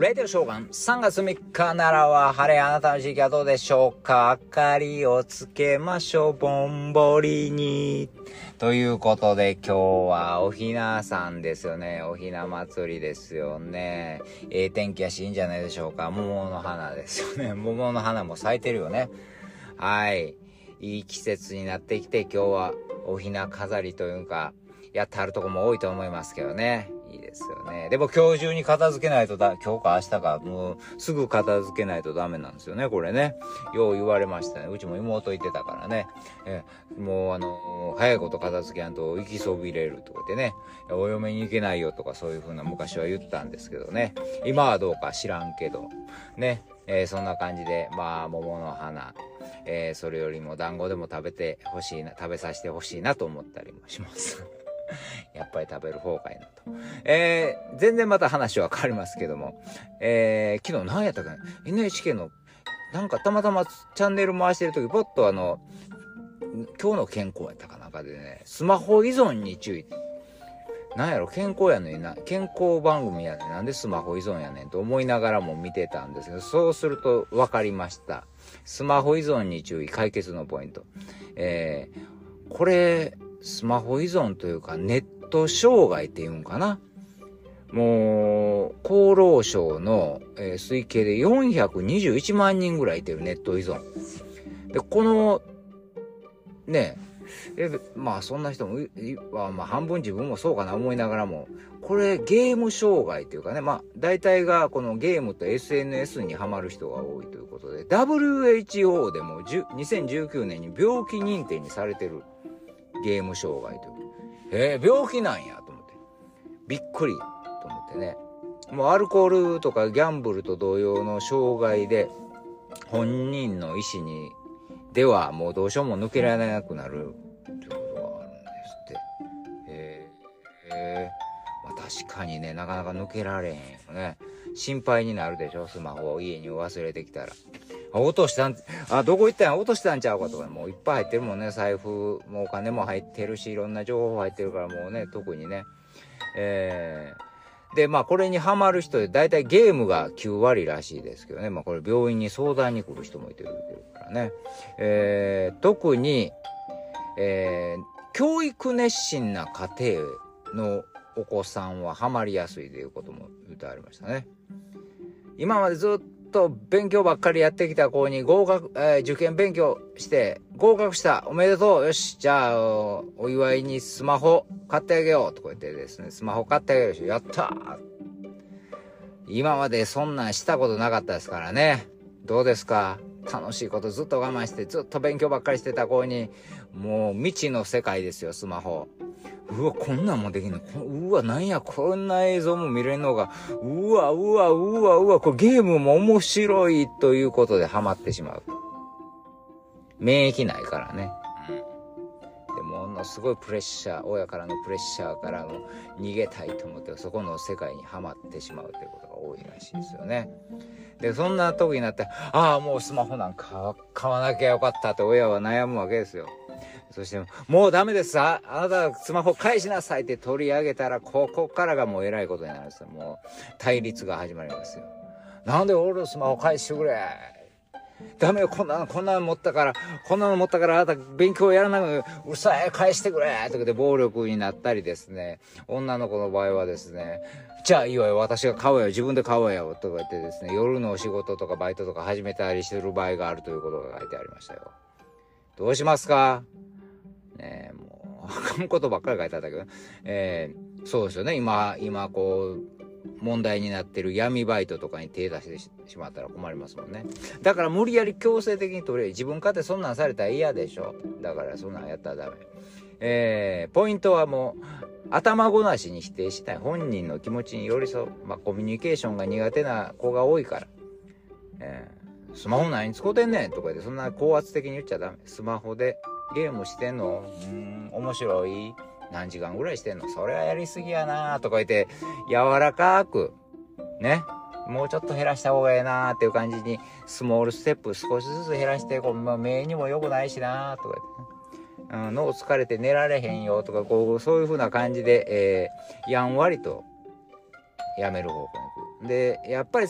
レディオショーガン3月3日ならは晴れあなたの時期はどうでしょうか？明かりをつけましょうぼんぼりに。ということで今日はおひなさんですよね。おひな祭りですよね。ええ天気やしいいんじゃないでしょうか。桃の花ですよね。桃の花も咲いてるよね。はい。いい季節になってきて今日はおひな飾りというかやってはるとこも多いと思いますけどねいいですよね。でも今日中に片付けないとだ、今日か明日か、もうすぐ片付けないとダメなんですよね、これね。よう言われましたね。うちも妹言ってたからね。えもうあの、早いこと片付けやんと行きそびれるとか言ってね、お嫁に行けないよとかそういう風な昔は言ったんですけどね。今はどうか知らんけど、ね。えー、そんな感じで、まあ、桃の花、えー、それよりも団子でも食べてほしいな、食べさせてほしいなと思ったりもします。やっぱり食べる方がいいなと。えー、全然また話は変わりますけども、えー、昨日何やったかな ?NHK の、なんかたまたまチャンネル回してる時、ぼっとあの、今日の健康やったかなんかでね、スマホ依存に注意。なんやろ、健康やねんな、健康番組やねん。なんでスマホ依存やねんと思いながらも見てたんですけど、そうすると分かりました。スマホ依存に注意、解決のポイント。えー、これ、スマホ依存というかネット障害っていうんかな。もう、厚労省の、えー、推計で421万人ぐらいいてるネット依存。で、この、ねえ、まあそんな人も、まあ半分自分もそうかな思いながらも、これゲーム障害というかね、まあ大体がこのゲームと SNS にハマる人が多いということで、WHO でも2019年に病気認定にされてるゲーム障害という。えー、病気なんやと思って。びっくりと思ってね。もうアルコールとかギャンブルと同様の障害で、本人の意思に、ではもうどうしようも抜けられなくなるということがあるんですって。えー、えー、まあ確かにね、なかなか抜けられへんよね。心配になるでしょ、スマホを家に忘れてきたら。落としたん、あ、どこ行ったん？落としたんちゃうかとか、もういっぱい入ってるもんね、財布、もお金も入ってるし、いろんな情報入ってるからもうね、特にね。えー、で、まあこれにハマる人で、だいたいゲームが9割らしいですけどね、まあこれ病院に相談に来る人もいてるからね。えー、特に、えー、教育熱心な家庭のお子さんはハマりやすいということも言ってありましたね。今までずっとと勉強ばっかりやってきた子に合格、えー、受験勉強して合格したおめでとうよしじゃあお祝いにスマホ買ってあげようとか言ってですねスマホ買ってあげるしやった今までそんなんしたことなかったですからねどうですか楽しいことずっと我慢してずっと勉強ばっかりしてた子にもう未知の世界ですよスマホうわ、こんなんもできんの？うわ、なんや、こんな映像も見れるのが、うわ、うわ、うわ、うわ、これゲームも面白いということでハマってしまう。免疫ないからね。うん。でもものすごいプレッシャー、親からのプレッシャーからも逃げたいと思って、そこの世界にはまってしまうということが多いらしいですよね。で、そんな時になって、ああ、もうスマホなんか買わなきゃよかったって親は悩むわけですよ。そして、もうダメですああなたスマホ返しなさいって取り上げたら、ここからがもう偉いことになるんですよ。もう対立が始まりますよ。なんで俺のスマホ返してくれダメよ、こんなの、こんなの持ったから、こんなの持ったから、あなた勉強やらなくうるさい、返してくれとかで暴力になったりですね、女の子の場合はですね、じゃあいいわよ、私が買おうよ、自分で買おうよ、とか言ってですね、夜のお仕事とかバイトとか始めたりしてる場合があるということが書いてありましたよ。どうしますか？ねもう、あかんことばっかり書いてあったけど、えー、そうですよね。今、今、こう、問題になってる闇バイトとかに手出してしまったら困りますもんね。だから無理やり強制的に取れ、自分勝手そんなんされたら嫌でしょ。だからそんなんやったらダメ。えー、ポイントはもう、頭ごなしに否定しない本人の気持ちに寄り添う。まあ、コミュニケーションが苦手な子が多いから。えー、スマホ何に使うてんねんとか言って、そんな高圧的に言っちゃダメ。スマホでゲームしてんの？うん、面白い？何時間ぐらいしてんの？それはやりすぎやなとか言って、柔らかく、ね。もうちょっと減らした方がええなっていう感じに、スモールステップ少しずつ減らして、こう、まあ、目にも良くないしなとか言ってね。うん、脳疲れて寝られへんよとか、こう、そういう風な感じで、えー、やんわりと、やめる方向に行く。で、やっぱり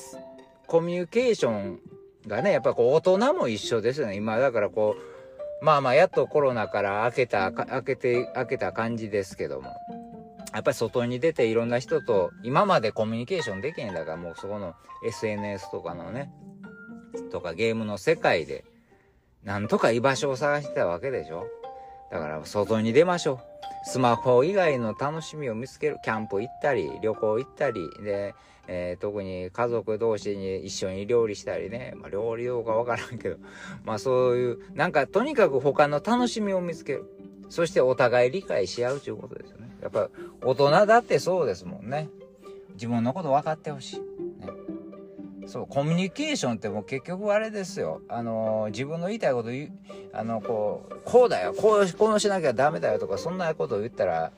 コミュニケーションがね、やっぱこう大人も一緒ですよね。今だからこう、まあまあやっとコロナから明けた、明けて、明けた感じですけども。やっぱり外に出ていろんな人と今までコミュニケーションできへんだからもうそこの SNS とかのね、とかゲームの世界でなんとか居場所を探してたわけでしょだから外に出ましょう。スマホ以外の楽しみを見つける。キャンプ行ったり、旅行行ったり、で、えー、特に家族同士に一緒に料理したりね。まあ、料理どうかわからんけど。まあそういう、なんかとにかく他の楽しみを見つける。そしてお互い理解し合うということですよね。やっぱ大人だってそうですもんね。自分のこと分かってほしい。そう、コミュニケーションってもう結局あれですよ。あのー、自分の言いたいこと言う、あの、こう、こうだよ、こう、こうしなきゃダメだよとか、そんなことを言ったら、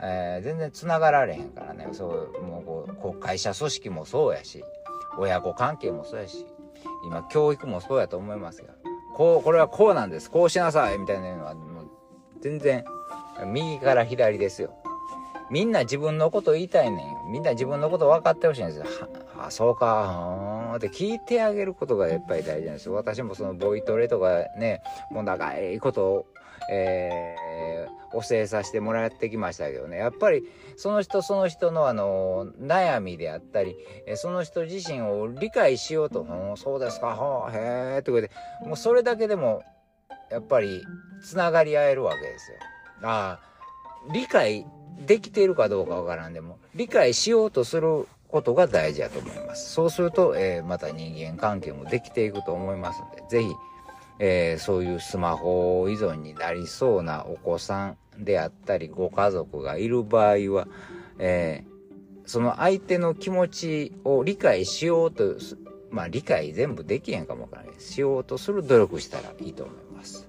えー、全然繋がられへんからね。そう、もうこう、会社組織もそうやし、親子関係もそうやし、今、教育もそうやと思いますが、こう、これはこうなんです、こうしなさい、みたいなのは、もう、全然、右から左ですよ。みんな自分のこと言いたいねん。みんな自分のこと分かってほしいんですよ。あ、そうか、って聞いてあげることがやっぱり大事なんですよ。私もそのボイトレとかね、もう長いことを、えー、教えさせてもらってきましたけどね。やっぱりその人その人のあの、悩みであったり、その人自身を理解しようと、うん、そうですか、はあ、へえ、とかで、もうそれだけでも、やっぱり、つながり合えるわけですよ。ああ、理解できているかどうかわからんでも、理解しようとすることが大事だと思います。そうすると、えー、また人間関係もできていくと思いますので、ぜひ、えー、そういうスマホ依存になりそうなお子さんであったり、ご家族がいる場合は、えー、その相手の気持ちを理解しようと、まあ理解全部できへんかもわからない。しようとする努力したらいいと思います。